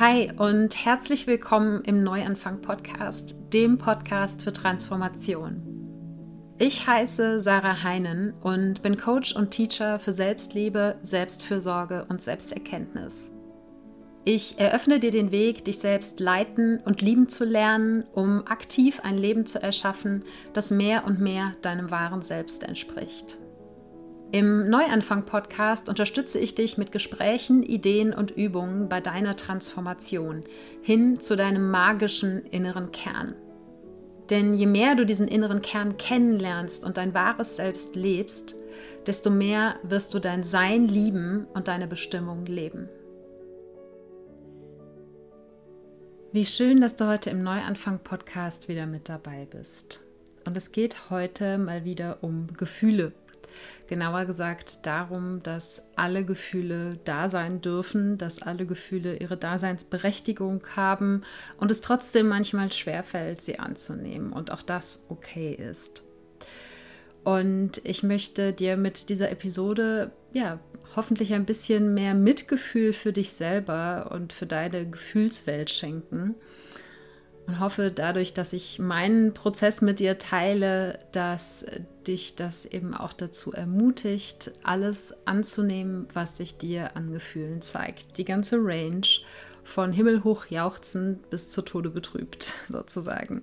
Hi und herzlich willkommen im Neuanfang Podcast, dem Podcast für Transformation. Ich heiße Sarah Heinen und bin Coach und Teacher für Selbstliebe, Selbstfürsorge und Selbsterkenntnis. Ich eröffne dir den Weg, dich selbst leiten und lieben zu lernen, um aktiv ein Leben zu erschaffen, das mehr und mehr deinem wahren Selbst entspricht. Im Neuanfang-Podcast unterstütze ich dich mit Gesprächen, Ideen und Übungen bei deiner Transformation hin zu deinem magischen inneren Kern. Denn je mehr du diesen inneren Kern kennenlernst und dein wahres Selbst lebst, desto mehr wirst du dein Sein lieben und deine Bestimmung leben. Wie schön, dass du heute im Neuanfang-Podcast wieder mit dabei bist. Und es geht heute mal wieder um Gefühle Genauer gesagt darum, dass alle Gefühle da sein dürfen, dass alle Gefühle ihre Daseinsberechtigung haben und es trotzdem manchmal schwerfällt, sie anzunehmen und auch das okay ist. Und ich möchte dir mit dieser Episode ja hoffentlich ein bisschen mehr Mitgefühl für dich selber und für deine Gefühlswelt schenken und hoffe dadurch, dass ich meinen Prozess mit dir teile, dass dich das eben auch dazu ermutigt, alles anzunehmen, was sich dir an Gefühlen zeigt. Die ganze Range von himmelhoch jauchzend bis zu Tode betrübt, sozusagen.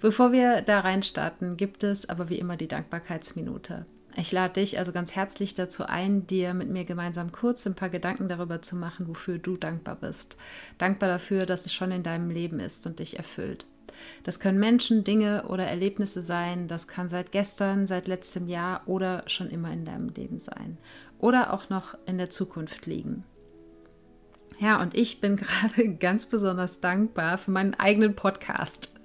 Bevor wir da reinstarten, gibt es aber wie immer die Dankbarkeitsminute. Ich lade dich also ganz herzlich dazu ein, dir mit mir gemeinsam kurz ein paar Gedanken darüber zu machen, wofür du dankbar bist. Dankbar dafür, dass es schon in deinem Leben ist und dich erfüllt. Das können Menschen, Dinge oder Erlebnisse sein. Das kann seit gestern, seit letztem Jahr oder schon immer in deinem Leben sein. Oder auch noch in der Zukunft liegen. Ja, und ich bin gerade ganz besonders dankbar für meinen eigenen Podcast.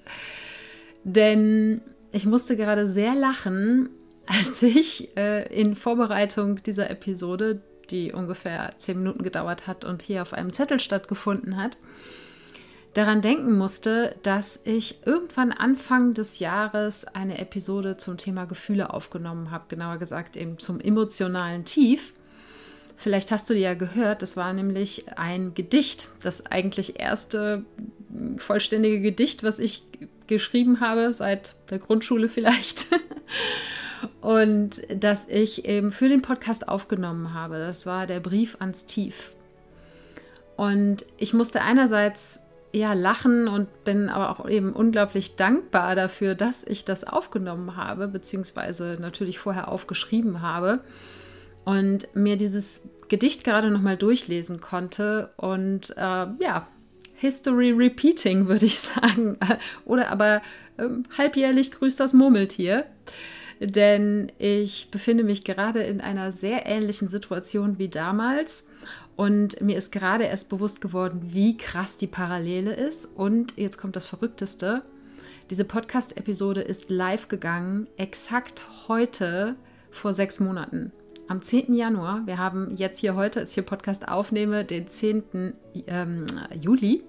Denn ich musste gerade sehr lachen, als ich äh, in Vorbereitung dieser Episode, die ungefähr zehn Minuten gedauert hat und hier auf einem Zettel stattgefunden hat, daran denken musste, dass ich irgendwann Anfang des Jahres eine Episode zum Thema Gefühle aufgenommen habe, genauer gesagt eben zum emotionalen Tief. Vielleicht hast du die ja gehört, das war nämlich ein Gedicht, das eigentlich erste vollständige Gedicht, was ich geschrieben habe, seit der Grundschule vielleicht. und das ich eben für den Podcast aufgenommen habe. Das war der Brief ans Tief. Und ich musste einerseits ja lachen und bin aber auch eben unglaublich dankbar dafür, dass ich das aufgenommen habe, beziehungsweise natürlich vorher aufgeschrieben habe und mir dieses Gedicht gerade nochmal durchlesen konnte und äh, ja, History Repeating, würde ich sagen. Oder aber ähm, halbjährlich grüßt das Murmeltier denn ich befinde mich gerade in einer sehr ähnlichen Situation wie damals. Und mir ist gerade erst bewusst geworden, wie krass die Parallele ist. Und jetzt kommt das Verrückteste. Diese Podcast-Episode ist live gegangen, exakt heute vor sechs Monaten. Am 10. Januar, wir haben jetzt hier heute, als ich hier Podcast aufnehme, den 10. Ähm, Juli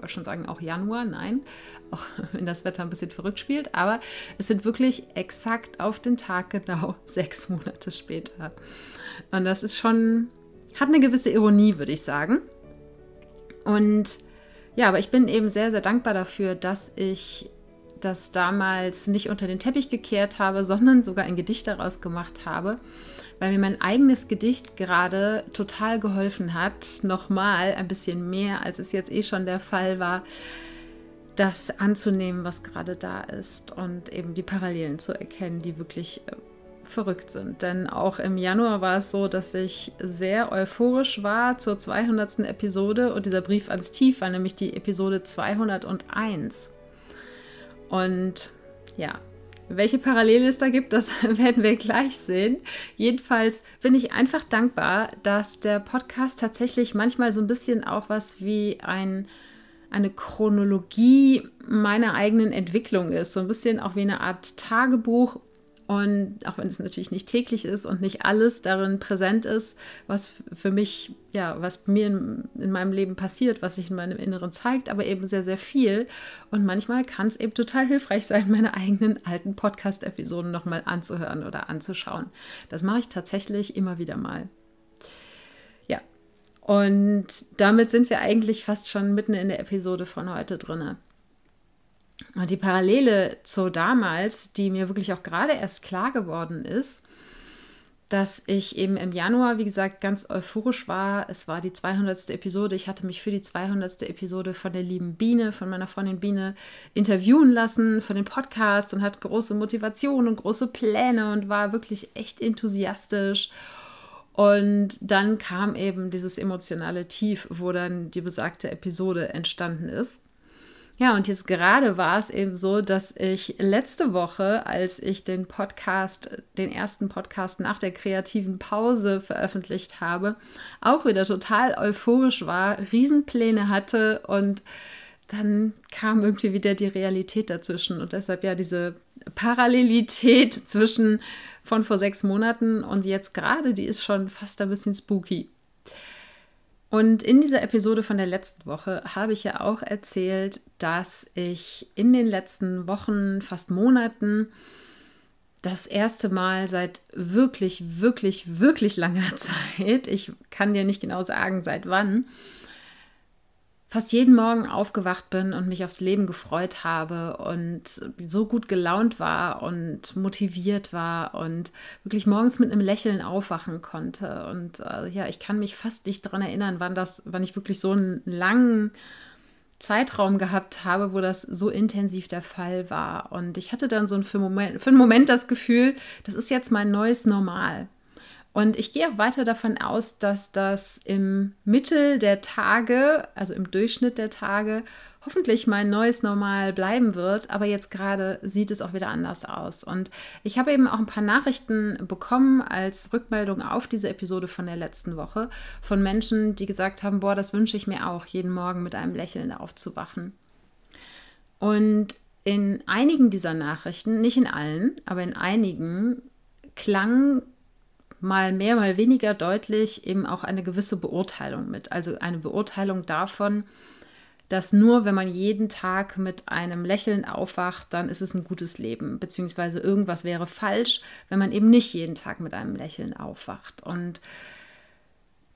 wollte schon sagen, auch Januar, nein, auch wenn das Wetter ein bisschen verrückt spielt, aber es sind wirklich exakt auf den Tag genau sechs Monate später. Und das ist schon, hat eine gewisse Ironie, würde ich sagen. Und ja, aber ich bin eben sehr, sehr dankbar dafür, dass ich das damals nicht unter den Teppich gekehrt habe, sondern sogar ein Gedicht daraus gemacht habe weil mir mein eigenes Gedicht gerade total geholfen hat, nochmal ein bisschen mehr, als es jetzt eh schon der Fall war, das anzunehmen, was gerade da ist und eben die Parallelen zu erkennen, die wirklich äh, verrückt sind. Denn auch im Januar war es so, dass ich sehr euphorisch war zur 200. Episode und dieser Brief ans Tief war nämlich die Episode 201. Und ja, welche Parallele es da gibt, das werden wir gleich sehen. Jedenfalls bin ich einfach dankbar, dass der Podcast tatsächlich manchmal so ein bisschen auch was wie ein, eine Chronologie meiner eigenen Entwicklung ist. So ein bisschen auch wie eine Art Tagebuch und auch wenn es natürlich nicht täglich ist und nicht alles darin präsent ist, was für mich, ja, was mir in, in, meinem Leben passiert, was sich in meinem Inneren zeigt, aber eben sehr, sehr viel. Und manchmal kann es eben total hilfreich sein, meine eigenen alten Podcast-Episoden nochmal anzuhören oder anzuschauen. Das mache ich tatsächlich immer wieder mal. Ja. Und damit sind wir eigentlich fast schon mitten in der Episode von heute drinne. Und die Parallele zu damals, die mir wirklich auch gerade erst klar geworden ist, dass ich eben im Januar, wie gesagt, ganz euphorisch war. Es war die 200. Episode. Ich hatte mich für die 200. Episode von der lieben Biene, von meiner Freundin Biene, interviewen lassen von dem Podcast und hatte große Motivation und große Pläne und war wirklich echt enthusiastisch. Und dann kam eben dieses emotionale Tief, wo dann die besagte Episode entstanden ist. Ja, und jetzt gerade war es eben so, dass ich letzte Woche, als ich den Podcast, den ersten Podcast nach der kreativen Pause veröffentlicht habe, auch wieder total euphorisch war, Riesenpläne hatte und dann kam irgendwie wieder die Realität dazwischen und deshalb ja diese Parallelität zwischen von vor sechs Monaten und jetzt gerade, die ist schon fast ein bisschen spooky. Und in dieser Episode von der letzten Woche habe ich ja auch erzählt, dass ich in den letzten Wochen, fast Monaten, das erste Mal seit wirklich, wirklich, wirklich langer Zeit, ich kann dir nicht genau sagen, seit wann, fast jeden Morgen aufgewacht bin und mich aufs Leben gefreut habe und so gut gelaunt war und motiviert war und wirklich morgens mit einem Lächeln aufwachen konnte. Und äh, ja, ich kann mich fast nicht daran erinnern, wann das, wann ich wirklich so einen langen Zeitraum gehabt habe, wo das so intensiv der Fall war. Und ich hatte dann so für, Moment, für einen Moment das Gefühl, das ist jetzt mein neues Normal. Und ich gehe auch weiter davon aus, dass das im Mittel der Tage, also im Durchschnitt der Tage, hoffentlich mein neues Normal bleiben wird. Aber jetzt gerade sieht es auch wieder anders aus. Und ich habe eben auch ein paar Nachrichten bekommen als Rückmeldung auf diese Episode von der letzten Woche von Menschen, die gesagt haben, boah, das wünsche ich mir auch, jeden Morgen mit einem Lächeln aufzuwachen. Und in einigen dieser Nachrichten, nicht in allen, aber in einigen, klang mal mehr, mal weniger deutlich eben auch eine gewisse Beurteilung mit. Also eine Beurteilung davon, dass nur wenn man jeden Tag mit einem Lächeln aufwacht, dann ist es ein gutes Leben, beziehungsweise irgendwas wäre falsch, wenn man eben nicht jeden Tag mit einem Lächeln aufwacht. Und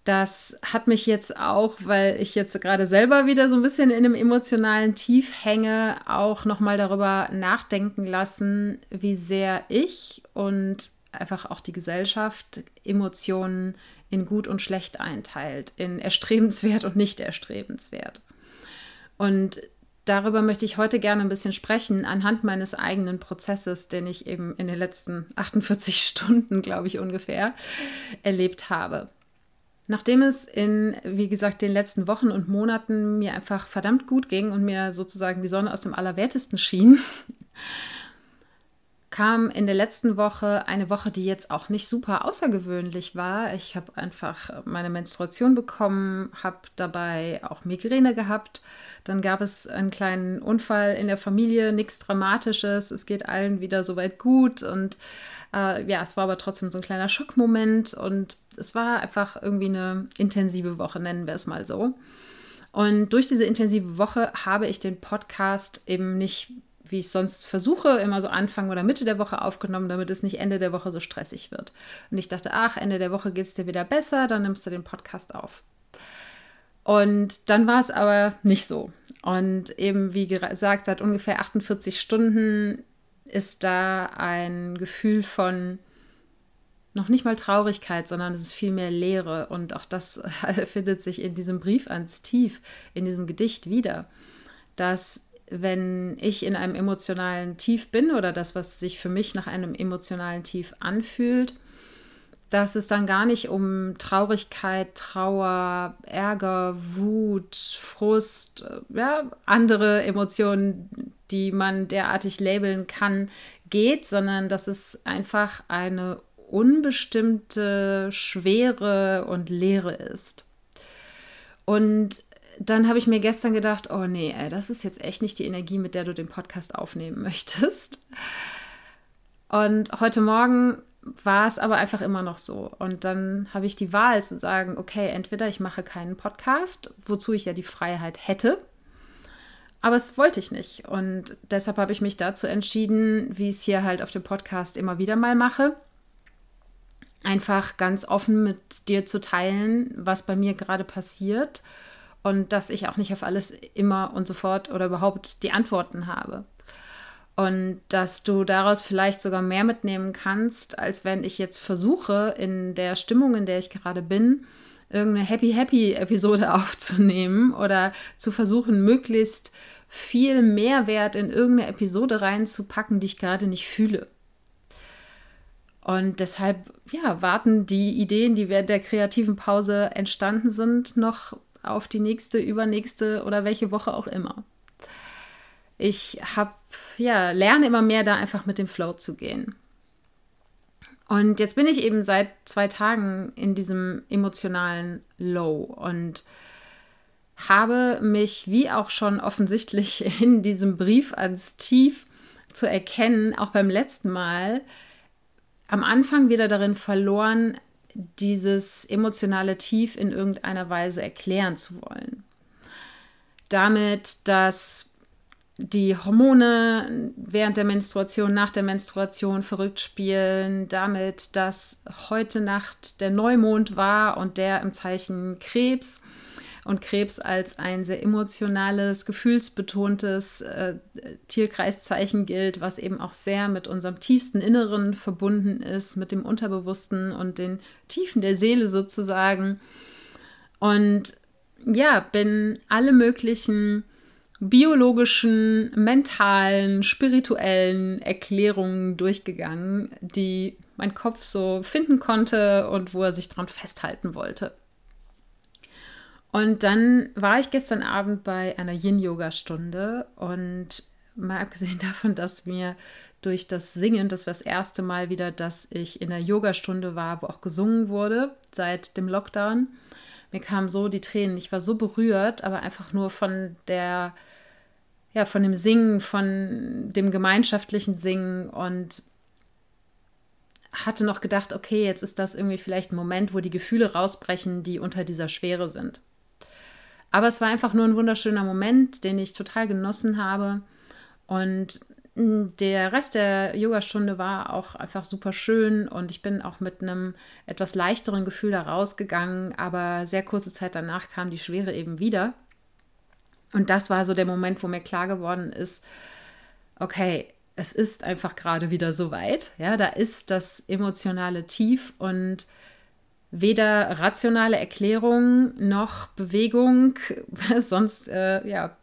das hat mich jetzt auch, weil ich jetzt gerade selber wieder so ein bisschen in einem emotionalen Tief hänge, auch nochmal darüber nachdenken lassen, wie sehr ich und einfach auch die Gesellschaft Emotionen in gut und schlecht einteilt, in erstrebenswert und nicht erstrebenswert. Und darüber möchte ich heute gerne ein bisschen sprechen, anhand meines eigenen Prozesses, den ich eben in den letzten 48 Stunden, glaube ich, ungefähr erlebt habe. Nachdem es in, wie gesagt, den letzten Wochen und Monaten mir einfach verdammt gut ging und mir sozusagen die Sonne aus dem Allerwertesten schien, kam in der letzten Woche eine Woche, die jetzt auch nicht super außergewöhnlich war. Ich habe einfach meine Menstruation bekommen, habe dabei auch Migräne gehabt. Dann gab es einen kleinen Unfall in der Familie, nichts Dramatisches. Es geht allen wieder soweit gut und äh, ja, es war aber trotzdem so ein kleiner Schockmoment und es war einfach irgendwie eine intensive Woche, nennen wir es mal so. Und durch diese intensive Woche habe ich den Podcast eben nicht wie ich sonst versuche, immer so Anfang oder Mitte der Woche aufgenommen, damit es nicht Ende der Woche so stressig wird. Und ich dachte, ach, Ende der Woche geht es dir wieder besser, dann nimmst du den Podcast auf. Und dann war es aber nicht so. Und eben, wie gesagt, seit ungefähr 48 Stunden ist da ein Gefühl von noch nicht mal Traurigkeit, sondern es ist vielmehr Leere. Und auch das findet sich in diesem Brief ans Tief, in diesem Gedicht wieder, dass wenn ich in einem emotionalen Tief bin oder das, was sich für mich nach einem emotionalen Tief anfühlt, dass es dann gar nicht um Traurigkeit, Trauer, Ärger, Wut, Frust, äh, ja, andere Emotionen, die man derartig labeln kann, geht, sondern dass es einfach eine unbestimmte Schwere und Leere ist. Und dann habe ich mir gestern gedacht, oh nee, ey, das ist jetzt echt nicht die Energie, mit der du den Podcast aufnehmen möchtest. Und heute Morgen war es aber einfach immer noch so. Und dann habe ich die Wahl zu sagen, okay, entweder ich mache keinen Podcast, wozu ich ja die Freiheit hätte, aber es wollte ich nicht. Und deshalb habe ich mich dazu entschieden, wie ich es hier halt auf dem Podcast immer wieder mal mache, einfach ganz offen mit dir zu teilen, was bei mir gerade passiert und dass ich auch nicht auf alles immer und sofort oder überhaupt die Antworten habe. Und dass du daraus vielleicht sogar mehr mitnehmen kannst, als wenn ich jetzt versuche, in der Stimmung, in der ich gerade bin, irgendeine Happy Happy Episode aufzunehmen oder zu versuchen, möglichst viel Mehrwert in irgendeine Episode reinzupacken, die ich gerade nicht fühle. Und deshalb, ja, warten die Ideen, die während der kreativen Pause entstanden sind, noch auf die nächste, übernächste oder welche Woche auch immer. Ich habe, ja, lerne immer mehr da einfach mit dem Flow zu gehen. Und jetzt bin ich eben seit zwei Tagen in diesem emotionalen Low und habe mich, wie auch schon offensichtlich in diesem Brief ans Tief zu erkennen, auch beim letzten Mal, am Anfang wieder darin verloren, dieses emotionale Tief in irgendeiner Weise erklären zu wollen. Damit, dass die Hormone während der Menstruation, nach der Menstruation verrückt spielen, damit, dass heute Nacht der Neumond war und der im Zeichen Krebs und Krebs als ein sehr emotionales, gefühlsbetontes äh, Tierkreiszeichen gilt, was eben auch sehr mit unserem tiefsten Inneren verbunden ist, mit dem Unterbewussten und den Tiefen der Seele sozusagen. Und ja, bin alle möglichen biologischen, mentalen, spirituellen Erklärungen durchgegangen, die mein Kopf so finden konnte und wo er sich dran festhalten wollte. Und dann war ich gestern Abend bei einer Yin-Yoga-Stunde und mal abgesehen davon, dass mir durch das Singen, das war das erste Mal wieder, dass ich in der Yogastunde war, wo auch gesungen wurde seit dem Lockdown. Mir kamen so die Tränen. Ich war so berührt, aber einfach nur von der, ja, von dem Singen, von dem gemeinschaftlichen Singen und hatte noch gedacht, okay, jetzt ist das irgendwie vielleicht ein Moment, wo die Gefühle rausbrechen, die unter dieser Schwere sind. Aber es war einfach nur ein wunderschöner Moment, den ich total genossen habe. Und hm, der Rest der Yogastunde war auch einfach super schön und ich bin auch mit einem etwas leichteren Gefühl da rausgegangen, aber sehr kurze Zeit danach kam die Schwere eben wieder. Und das war so der Moment, wo mir klar geworden ist, okay, es ist einfach gerade wieder so weit. Ja, da ist das emotionale Tief und weder rationale Erklärung noch Bewegung, sonst äh, ja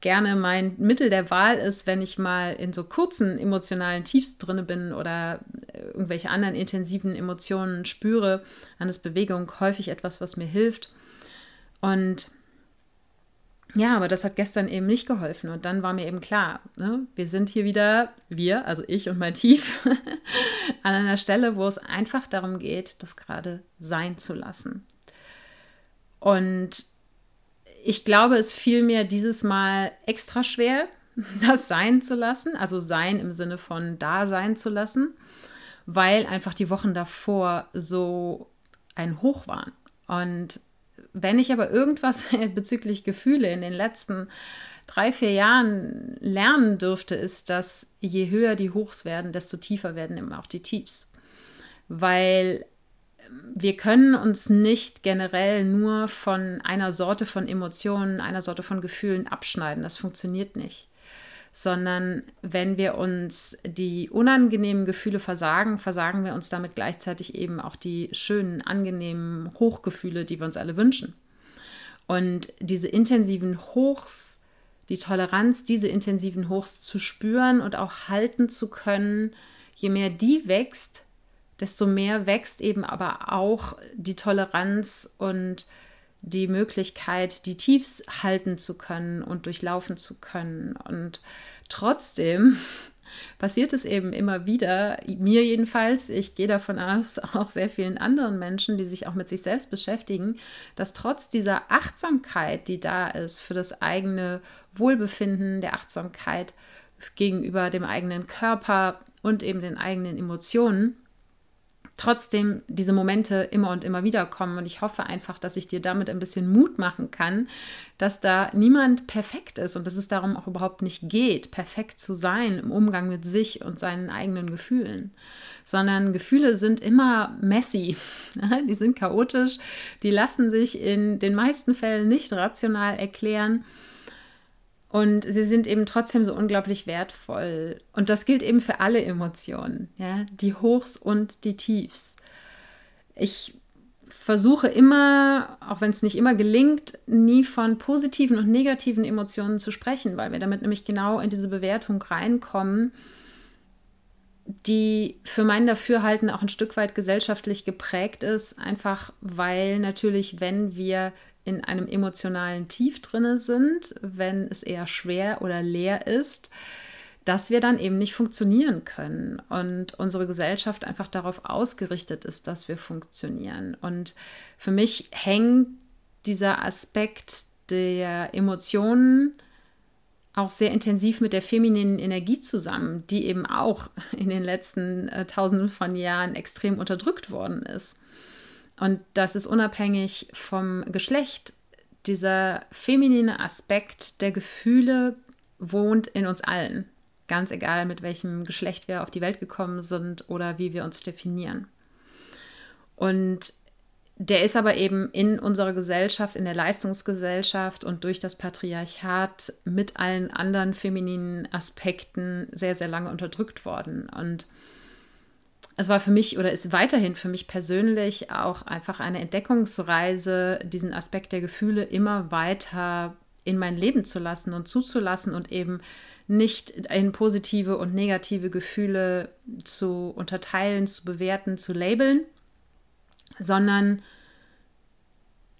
gerne mein Mittel der Wahl ist, wenn ich mal in so kurzen emotionalen Tiefs drinne bin oder irgendwelche anderen intensiven Emotionen spüre, dann ist Bewegung häufig etwas, was mir hilft. Und ja, aber das hat gestern eben nicht geholfen. Und dann war mir eben klar, ne, wir sind hier wieder, wir, also ich und mein Tief, an einer Stelle, wo es einfach darum geht, das gerade sein zu lassen. Und ich glaube, es fiel mir dieses Mal extra schwer, das sein zu lassen, also sein im Sinne von da sein zu lassen, weil einfach die Wochen davor so ein Hoch waren. Und wenn ich aber irgendwas bezüglich Gefühle in den letzten drei, vier Jahren lernen dürfte, ist, dass je höher die Hochs werden, desto tiefer werden immer auch die Tiefs. Weil wir können uns nicht generell nur von einer Sorte von Emotionen, einer Sorte von Gefühlen abschneiden. Das funktioniert nicht sondern wenn wir uns die unangenehmen Gefühle versagen, versagen wir uns damit gleichzeitig eben auch die schönen, angenehmen Hochgefühle, die wir uns alle wünschen. Und diese intensiven Hochs, die Toleranz, diese intensiven Hochs zu spüren und auch halten zu können, je mehr die wächst, desto mehr wächst eben aber auch die Toleranz und die Möglichkeit, die Tiefs halten zu können und durchlaufen zu können. Und trotzdem passiert es eben immer wieder, mir jedenfalls, ich gehe davon aus, auch sehr vielen anderen Menschen, die sich auch mit sich selbst beschäftigen, dass trotz dieser Achtsamkeit, die da ist für das eigene Wohlbefinden, der Achtsamkeit gegenüber dem eigenen Körper und eben den eigenen Emotionen, trotzdem diese Momente immer und immer wieder kommen. Und ich hoffe einfach, dass ich dir damit ein bisschen Mut machen kann, dass da niemand perfekt ist und dass es darum auch überhaupt nicht geht, perfekt zu sein im Umgang mit sich und seinen eigenen Gefühlen. Sondern Gefühle sind immer messy, die sind chaotisch, die lassen sich in den meisten Fällen nicht rational erklären. Und sie sind eben trotzdem so unglaublich wertvoll. Und das gilt eben für alle Emotionen, ja, die Hochs und die Tiefs. Ich versuche immer, auch wenn es nicht immer gelingt, nie von positiven und negativen Emotionen zu sprechen, weil wir damit nämlich genau in diese Bewertung reinkommen, die für mein Dafürhalten auch ein Stück weit gesellschaftlich geprägt ist, einfach weil natürlich, wenn wir in einem emotionalen Tief drinne sind, wenn es eher schwer oder leer ist, dass wir dann eben nicht funktionieren können und unsere Gesellschaft einfach darauf ausgerichtet ist, dass wir funktionieren. Und für mich hängt dieser Aspekt der Emotionen auch sehr intensiv mit der femininen Energie zusammen, die eben auch in den letzten äh, Tausenden von Jahren extrem unterdrückt worden ist. Und das ist unabhängig vom Geschlecht. Dieser feminine Aspekt der Gefühle wohnt in uns allen. Ganz egal, mit welchem Geschlecht wir auf die Welt gekommen sind oder wie wir uns definieren. Und der ist aber eben in unserer Gesellschaft, in der Leistungsgesellschaft und durch das Patriarchat mit allen anderen femininen Aspekten sehr, sehr lange unterdrückt worden. Und es war für mich oder ist weiterhin für mich persönlich auch einfach eine Entdeckungsreise, diesen Aspekt der Gefühle immer weiter in mein Leben zu lassen und zuzulassen und eben nicht in positive und negative Gefühle zu unterteilen, zu bewerten, zu labeln, sondern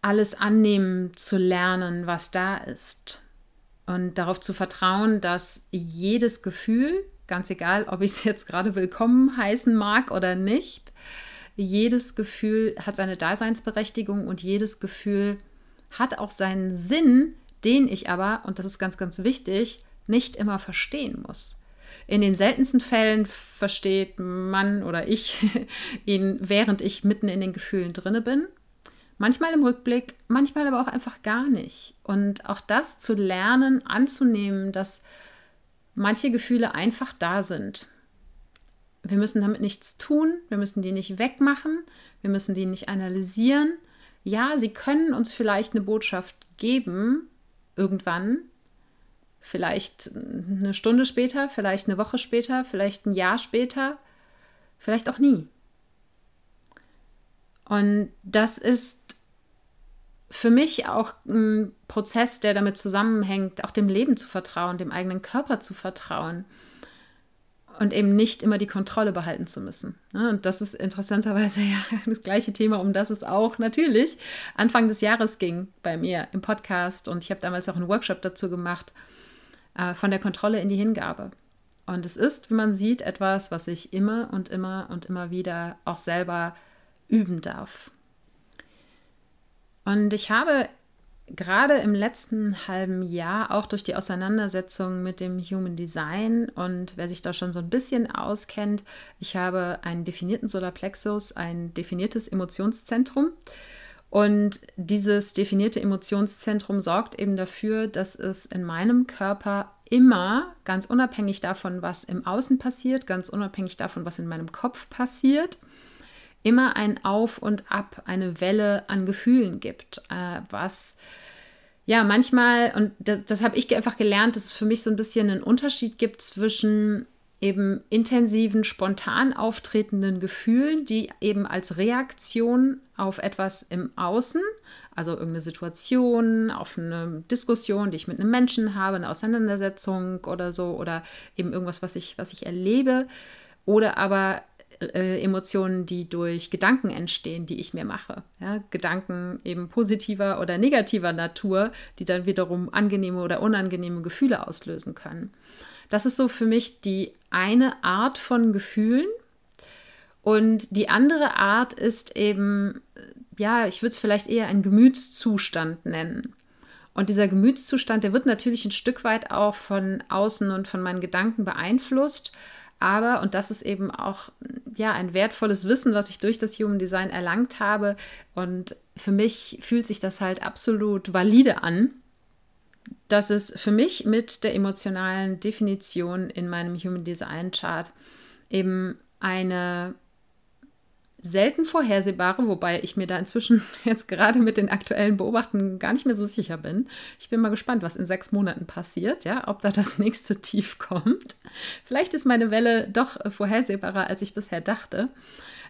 alles annehmen zu lernen, was da ist. Und darauf zu vertrauen, dass jedes Gefühl, Ganz egal, ob ich es jetzt gerade willkommen heißen mag oder nicht. Jedes Gefühl hat seine Daseinsberechtigung und jedes Gefühl hat auch seinen Sinn, den ich aber, und das ist ganz, ganz wichtig, nicht immer verstehen muss. In den seltensten Fällen versteht man oder ich ihn, während ich mitten in den Gefühlen drinne bin. Manchmal im Rückblick, manchmal aber auch einfach gar nicht. Und auch das zu lernen, anzunehmen, dass manche Gefühle einfach da sind. Wir müssen damit nichts tun, wir müssen die nicht wegmachen, wir müssen die nicht analysieren. Ja, sie können uns vielleicht eine Botschaft geben, irgendwann, vielleicht eine Stunde später, vielleicht eine Woche später, vielleicht ein Jahr später, vielleicht auch nie. Und das ist für mich auch ein Prozess, der damit zusammenhängt, auch dem Leben zu vertrauen, dem eigenen Körper zu vertrauen und eben nicht immer die Kontrolle behalten zu müssen. Ne? Und das ist interessanterweise ja das gleiche Thema, um das es auch natürlich Anfang des Jahres ging bei mir im Podcast. Und ich habe damals auch einen Workshop dazu gemacht, äh, von der Kontrolle in die Hingabe. Und es ist, wie man sieht, etwas, was ich immer und immer und immer wieder auch selber üben darf. Und ich habe gerade im letzten halben Jahr auch durch die Auseinandersetzung mit dem Human Design und wer sich da schon so ein bisschen auskennt, ich habe einen definierten Solarplexus, ein definiertes Emotionszentrum. Und dieses definierte Emotionszentrum sorgt eben dafür, dass es in meinem Körper immer, ganz unabhängig davon, was im Außen passiert, ganz unabhängig davon, was in meinem Kopf passiert, immer ein Auf und Ab, eine Welle an Gefühlen gibt, äh, was ja manchmal, und das, das habe ich einfach gelernt, dass es für mich so ein bisschen einen Unterschied gibt zwischen eben intensiven, spontan auftretenden Gefühlen, die eben als Reaktion auf etwas im Außen, also irgendeine Situation, auf eine Diskussion, die ich mit einem Menschen habe, eine Auseinandersetzung oder so, oder eben irgendwas, was ich, was ich erlebe, oder aber äh, Emotionen, die durch Gedanken entstehen, die ich mir mache. Ja, Gedanken eben positiver oder negativer Natur, die dann wiederum angenehme oder unangenehme Gefühle auslösen können. Das ist so für mich die eine Art von Gefühlen. Und die andere Art ist eben, ja, ich würde es vielleicht eher einen Gemütszustand nennen. Und dieser Gemütszustand, der wird natürlich ein Stück weit auch von außen und von meinen Gedanken beeinflusst. Aber, und das ist eben auch ja, ein wertvolles Wissen, was ich durch das Human Design erlangt habe. Und für mich fühlt sich das halt absolut valide an, dass es für mich mit der emotionalen Definition in meinem Human Design Chart eben eine selten vorhersehbare, wobei ich mir da inzwischen jetzt gerade mit den aktuellen Beobachten gar nicht mehr so sicher bin. Ich bin mal gespannt, was in sechs Monaten passiert, ja, ob da das nächste Tief kommt. Vielleicht ist meine Welle doch vorhersehbarer, als ich bisher dachte.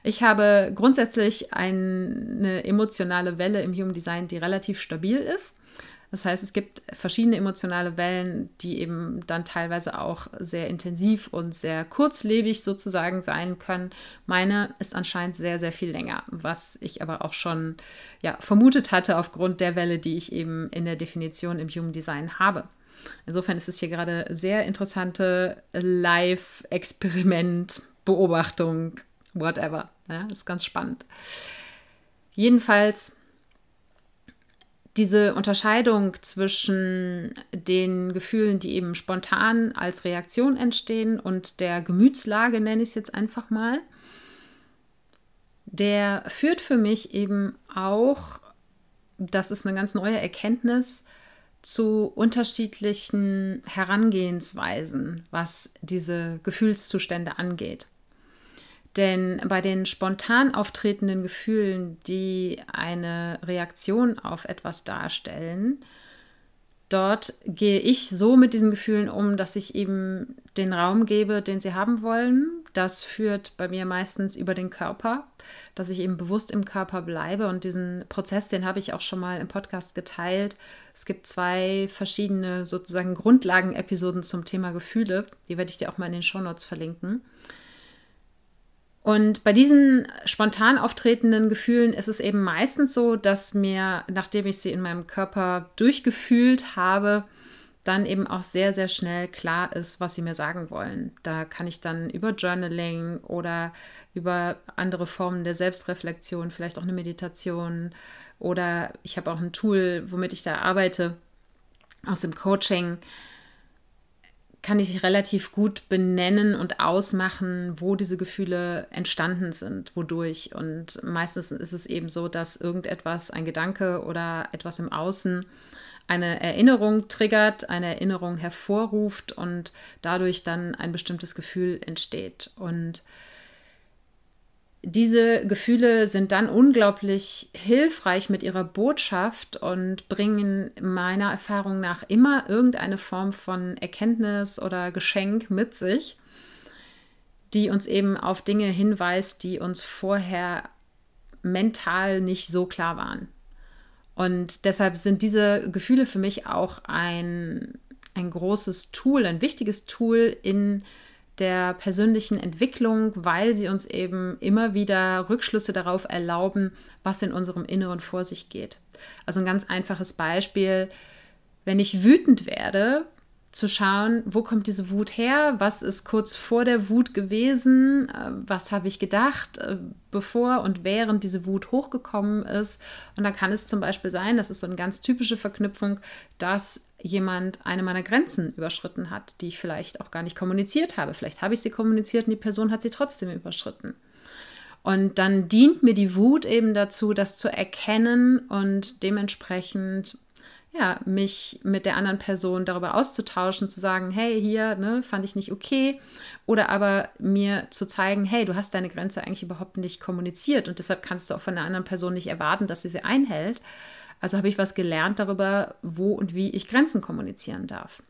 Ich habe grundsätzlich eine emotionale Welle im Human Design, die relativ stabil ist. Das heißt, es gibt verschiedene emotionale Wellen, die eben dann teilweise auch sehr intensiv und sehr kurzlebig sozusagen sein können. Meine ist anscheinend sehr, sehr viel länger, was ich aber auch schon ja, vermutet hatte aufgrund der Welle, die ich eben in der Definition im Human Design habe. Insofern ist es hier gerade sehr interessante Live-Experiment, Beobachtung, whatever. Ja, ist ganz spannend. Jedenfalls diese Unterscheidung zwischen den Gefühlen, die eben spontan als Reaktion entstehen und der Gemütslage, nenne ich es jetzt einfach mal, der führt für mich eben auch, das ist eine ganz neue Erkenntnis, zu unterschiedlichen Herangehensweisen, was diese Gefühlszustände angeht. Denn bei den spontan auftretenden Gefühlen, die eine Reaktion auf etwas darstellen, dort gehe ich so mit diesen Gefühlen um, dass ich eben den Raum gebe, den sie haben wollen. Das führt bei mir meistens über den Körper, dass ich eben bewusst im Körper bleibe. Und diesen Prozess, den habe ich auch schon mal im Podcast geteilt. Es gibt zwei verschiedene sozusagen Grundlagenepisoden zum Thema Gefühle. Die werde ich dir auch mal in den Shownotes verlinken. Und bei diesen spontan auftretenden Gefühlen ist es eben meistens so, dass mir, nachdem ich sie in meinem Körper durchgefühlt habe, dann eben auch sehr, sehr schnell klar ist, was sie mir sagen wollen. Da kann ich dann über Journaling oder über andere Formen der Selbstreflexion, vielleicht auch eine Meditation oder ich habe auch ein Tool, womit ich da arbeite aus dem Coaching, kann ich relativ gut benennen und ausmachen, wo diese Gefühle entstanden sind, wodurch. Und meistens ist es eben so, dass irgendetwas, ein Gedanke oder etwas im Außen eine Erinnerung triggert, eine Erinnerung hervorruft und dadurch dann ein bestimmtes Gefühl entsteht. Und diese Gefühle sind dann unglaublich hilfreich mit ihrer Botschaft und bringen meiner Erfahrung nach immer irgendeine Form von Erkenntnis oder Geschenk mit sich, die uns eben auf Dinge hinweist, die uns vorher mental nicht so klar waren. Und deshalb sind diese Gefühle für mich auch ein, ein großes Tool, ein wichtiges Tool in der persönlichen Entwicklung, weil sie uns eben immer wieder Rückschlüsse darauf erlauben, was in unserem Inneren vor sich geht. Also ein ganz einfaches Beispiel, wenn ich wütend werde, zu schauen, wo kommt diese Wut her, was ist kurz vor der Wut gewesen, äh, was habe ich gedacht, äh, bevor und während diese Wut hochgekommen ist. Und da kann es zum Beispiel sein, das ist so eine ganz typische Verknüpfung, dass jemand eine meiner Grenzen überschritten hat, die ich vielleicht auch gar nicht kommuniziert habe. Vielleicht habe ich sie kommuniziert und die Person hat sie trotzdem überschritten. Und dann dient mir die Wut eben dazu, das zu erkennen und dementsprechend ja, mich mit der anderen Person darüber auszutauschen, zu sagen, hey, hier, ne, fand ich nicht okay. Oder aber mir zu zeigen, hey, du hast deine Grenze eigentlich überhaupt nicht kommuniziert und deshalb kannst du auch von der anderen Person nicht erwarten, dass sie sie einhält. Also habe ich was gelernt darüber, wo und wie ich Grenzen kommunizieren darf.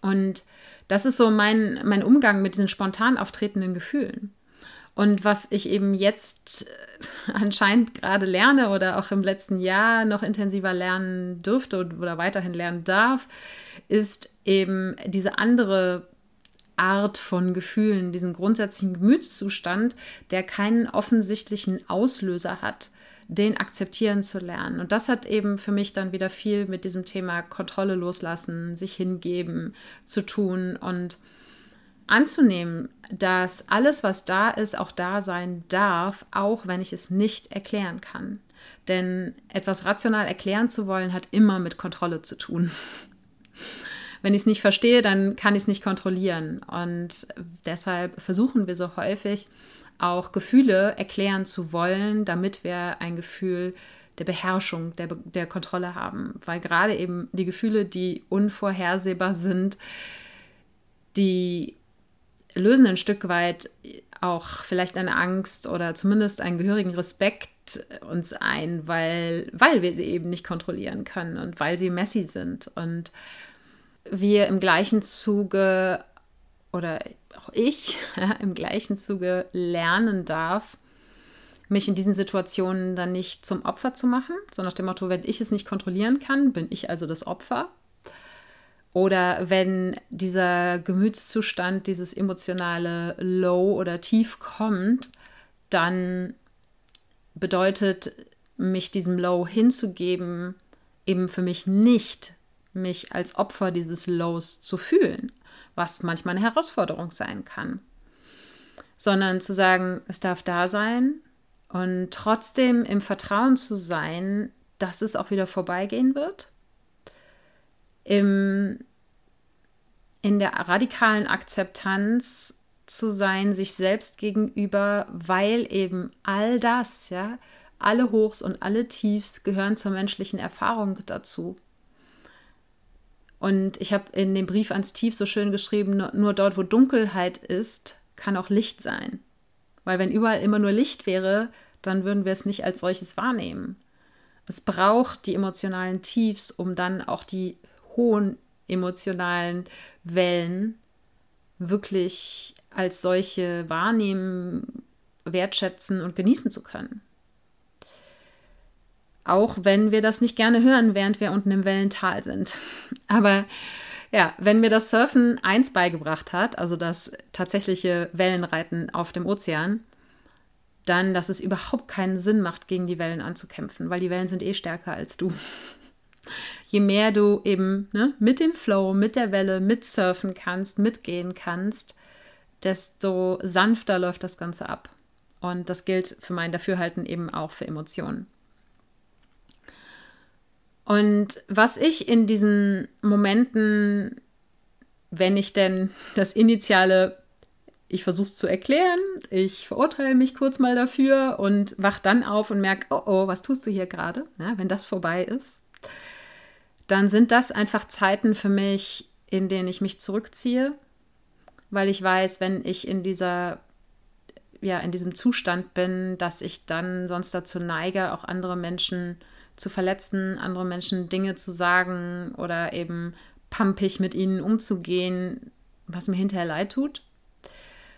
Und das ist so mein, mein Umgang mit diesen spontan auftretenden Gefühlen. Und was ich eben jetzt äh, anscheinend gerade lerne oder auch im letzten Jahr noch intensiver lernen dürfte oder weiterhin lernen darf, ist eben diese andere Art von Gefühlen, diesen grundsätzlichen Gemütszustand, der keinen offensichtlichen Auslöser hat, den akzeptieren zu lernen. Und das hat eben für mich dann wieder viel mit diesem Thema Kontrolle loslassen, sich hingeben zu tun und anzunehmen, dass alles, was da ist, auch da sein darf, auch wenn ich es nicht erklären kann. Denn etwas rational erklären zu wollen, hat immer mit Kontrolle zu tun. wenn ich es nicht verstehe, dann kann ich es nicht kontrollieren. Und deshalb versuchen wir so häufig auch Gefühle erklären zu wollen, damit wir ein Gefühl der Beherrschung, der, der Kontrolle haben. Weil gerade eben die Gefühle, die unvorhersehbar sind, die lösen ein Stück weit auch vielleicht eine Angst oder zumindest einen gehörigen Respekt uns ein, weil, weil wir sie eben nicht kontrollieren können und weil sie messy sind. Und wir im gleichen Zuge oder auch ich im gleichen Zuge lernen darf, mich in diesen Situationen dann nicht zum Opfer zu machen, so nach dem Motto, wenn ich es nicht kontrollieren kann, bin ich also das Opfer. Oder wenn dieser Gemütszustand, dieses emotionale Low oder Tief kommt, dann bedeutet mich diesem Low hinzugeben, eben für mich nicht, mich als Opfer dieses Lows zu fühlen, was manchmal eine Herausforderung sein kann, sondern zu sagen, es darf da sein und trotzdem im Vertrauen zu sein, dass es auch wieder vorbeigehen wird im, in der radikalen Akzeptanz zu sein, sich selbst gegenüber, weil eben all das, ja, alle Hochs und alle Tiefs gehören zur menschlichen Erfahrung dazu. Und ich habe in dem Brief ans Tief so schön geschrieben, nur, dort, wo Dunkelheit ist, kann auch Licht sein. Weil wenn überall immer nur Licht wäre, dann würden wir es nicht als solches wahrnehmen. Es braucht die emotionalen Tiefs, um dann auch die hohen emotionalen Wellen wirklich als solche wahrnehmen, wertschätzen und genießen zu können. Auch wenn wir das nicht gerne hören, während wir unten im Wellental sind. Aber ja, wenn mir das Surfen eins beigebracht hat, also das tatsächliche Wellenreiten auf dem Ozean, dann, dass es überhaupt keinen Sinn macht, gegen die Wellen anzukämpfen, weil die Wellen sind eh stärker als du je mehr du eben ne, mit dem Flow, mit der Welle mitsurfen kannst, mitgehen kannst, desto sanfter läuft das Ganze ab. Und das gilt für mein Dafürhalten eben auch für Emotionen. Und was ich in diesen Momenten, wenn ich denn das initiale, ich versuche es zu erklären, ich verurteile mich kurz mal dafür und wach dann auf und merke, oh oh, was tust du hier gerade, ja, wenn das vorbei ist, dann sind das einfach Zeiten für mich, in denen ich mich zurückziehe, weil ich weiß, wenn ich in dieser ja, in diesem Zustand bin, dass ich dann sonst dazu neige, auch andere Menschen zu verletzen, andere Menschen Dinge zu sagen oder eben pumpig mit ihnen umzugehen, was mir hinterher leid tut.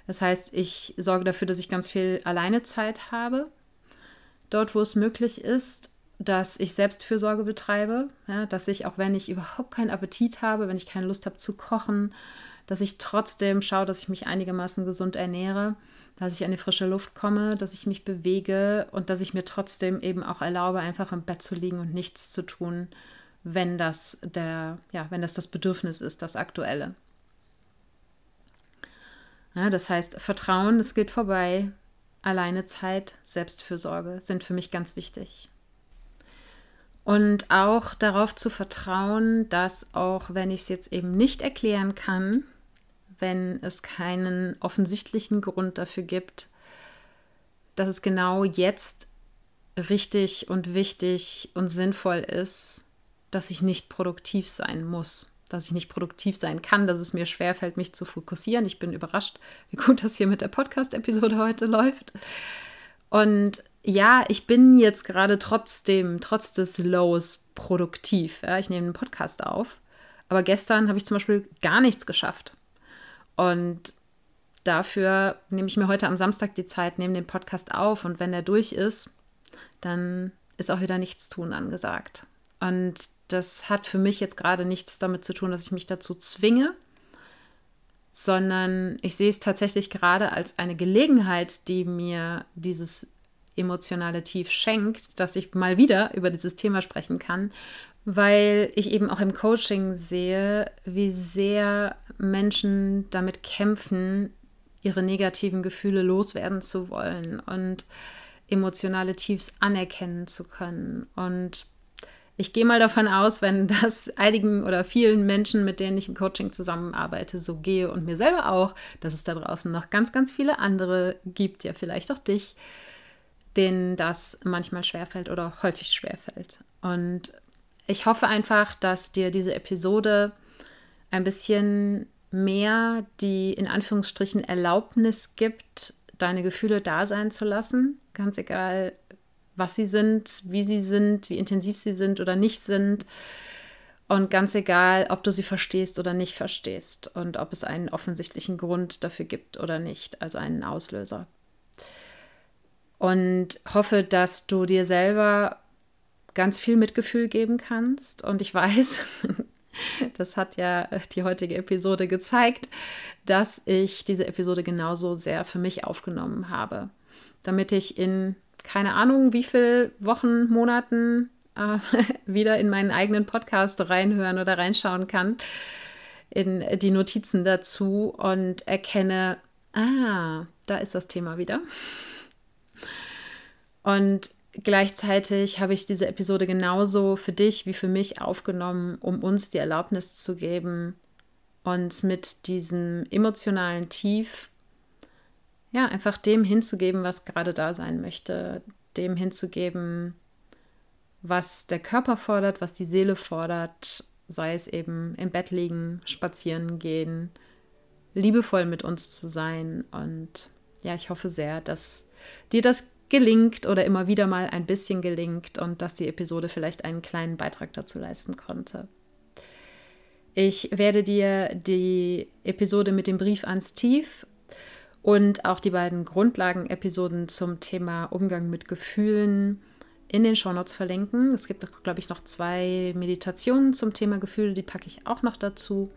Das heißt, ich sorge dafür, dass ich ganz viel alleine Zeit habe, dort, wo es möglich ist dass ich Selbstfürsorge betreibe, ja, dass ich, auch wenn ich überhaupt keinen Appetit habe, wenn ich keine Lust habe zu kochen, dass ich trotzdem schaue, dass ich mich einigermaßen gesund ernähre, dass ich an die frische Luft komme, dass ich mich bewege und dass ich mir trotzdem eben auch erlaube, einfach im Bett zu liegen und nichts zu tun, wenn das der, ja, wenn das das Bedürfnis ist, das aktuelle. Ja, das heißt, Vertrauen, es geht vorbei. Alleine Zeit, Selbstfürsorge sind für mich ganz wichtig. Und auch darauf zu vertrauen, dass auch wenn ich es jetzt eben nicht erklären kann, wenn es keinen offensichtlichen Grund dafür gibt, dass es genau jetzt richtig und wichtig und sinnvoll ist, dass ich nicht produktiv sein muss, dass ich nicht produktiv sein kann, dass es mir schwerfällt, mich zu fokussieren. Ich bin überrascht, wie gut das hier mit der Podcast-Episode heute läuft. Und ja, ich bin jetzt gerade trotzdem, trotz des Lows, produktiv. Ja, ich nehme einen Podcast auf. Aber gestern habe ich zum Beispiel gar nichts geschafft. Und dafür nehme ich mir heute am Samstag die Zeit, nehme den Podcast auf. Und wenn er durch ist, dann ist auch wieder nichts tun angesagt. Und das hat für mich jetzt gerade nichts damit zu tun, dass ich mich dazu zwinge, sondern ich sehe es tatsächlich gerade als eine Gelegenheit, die mir dieses emotionale Tief schenkt, dass ich mal wieder über dieses Thema sprechen kann, weil ich eben auch im Coaching sehe, wie sehr Menschen damit kämpfen, ihre negativen Gefühle loswerden zu wollen und emotionale Tiefs anerkennen zu können. Und ich gehe mal davon aus, wenn das einigen oder vielen Menschen, mit denen ich im Coaching zusammenarbeite, so gehe und mir selber auch, dass es da draußen noch ganz, ganz viele andere gibt, ja vielleicht auch dich, denen das manchmal schwerfällt oder häufig schwerfällt. Und ich hoffe einfach, dass dir diese Episode ein bisschen mehr die in Anführungsstrichen Erlaubnis gibt, deine Gefühle da sein zu lassen, ganz egal, was sie sind, wie sie sind, wie intensiv sie sind oder nicht sind. Und ganz egal, ob du sie verstehst oder nicht verstehst und ob es einen offensichtlichen Grund dafür gibt oder nicht, also einen Auslöser. Und hoffe, dass du dir selber ganz viel Mitgefühl geben kannst. Und ich weiß, das hat ja die heutige Episode gezeigt, dass ich diese Episode genauso sehr für mich aufgenommen habe, damit ich in keine Ahnung, wie viele Wochen, Monaten äh, wieder in meinen eigenen Podcast reinhören oder reinschauen kann, in die Notizen dazu und erkenne, ah, da ist das Thema wieder. Und gleichzeitig habe ich diese Episode genauso für dich wie für mich aufgenommen, um uns die Erlaubnis zu geben, uns mit diesem emotionalen Tief ja, einfach dem hinzugeben, was gerade da sein möchte, dem hinzugeben, was der Körper fordert, was die Seele fordert, sei es eben im Bett liegen, spazieren gehen, liebevoll mit uns zu sein. Und ja, ich hoffe sehr, dass dir das gelingt oder immer wieder mal ein bisschen gelingt und dass die Episode vielleicht einen kleinen Beitrag dazu leisten konnte. Ich werde dir die Episode mit dem Brief ans Tief und auch die beiden Grundlagen-Episoden zum Thema Umgang mit Gefühlen in den Shownotes verlinken. Es gibt, glaube ich, noch zwei Meditationen zum Thema Gefühle, die packe ich auch noch dazu.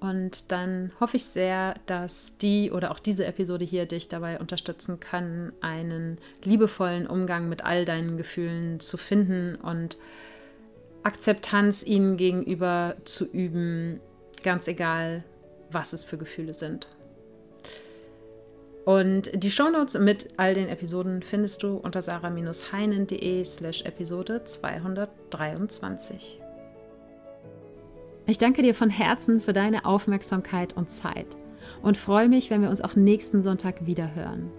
Und dann hoffe ich sehr, dass die oder auch diese Episode hier dich dabei unterstützen kann, einen liebevollen Umgang mit all deinen Gefühlen zu finden und Akzeptanz ihnen gegenüber zu üben, ganz egal, was es für Gefühle sind. Und die Shownotes mit all den Episoden findest du unter sarah-heinen.de slash Episode 223. Ich danke dir von Herzen für deine Aufmerksamkeit und Zeit und freue mich, wenn wir uns auch nächsten Sonntag wieder hören.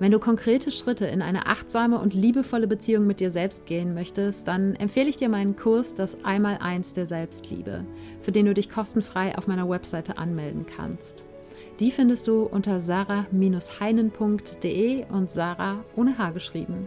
Wenn du konkrete Schritte in eine achtsame und liebevolle Beziehung mit dir selbst gehen möchtest, dann empfehle ich dir meinen Kurs Das Einmaleins der Selbstliebe, für den du dich kostenfrei auf meiner Webseite anmelden kannst. Die findest du unter sarah-heinen.de und Sarah ohne H geschrieben.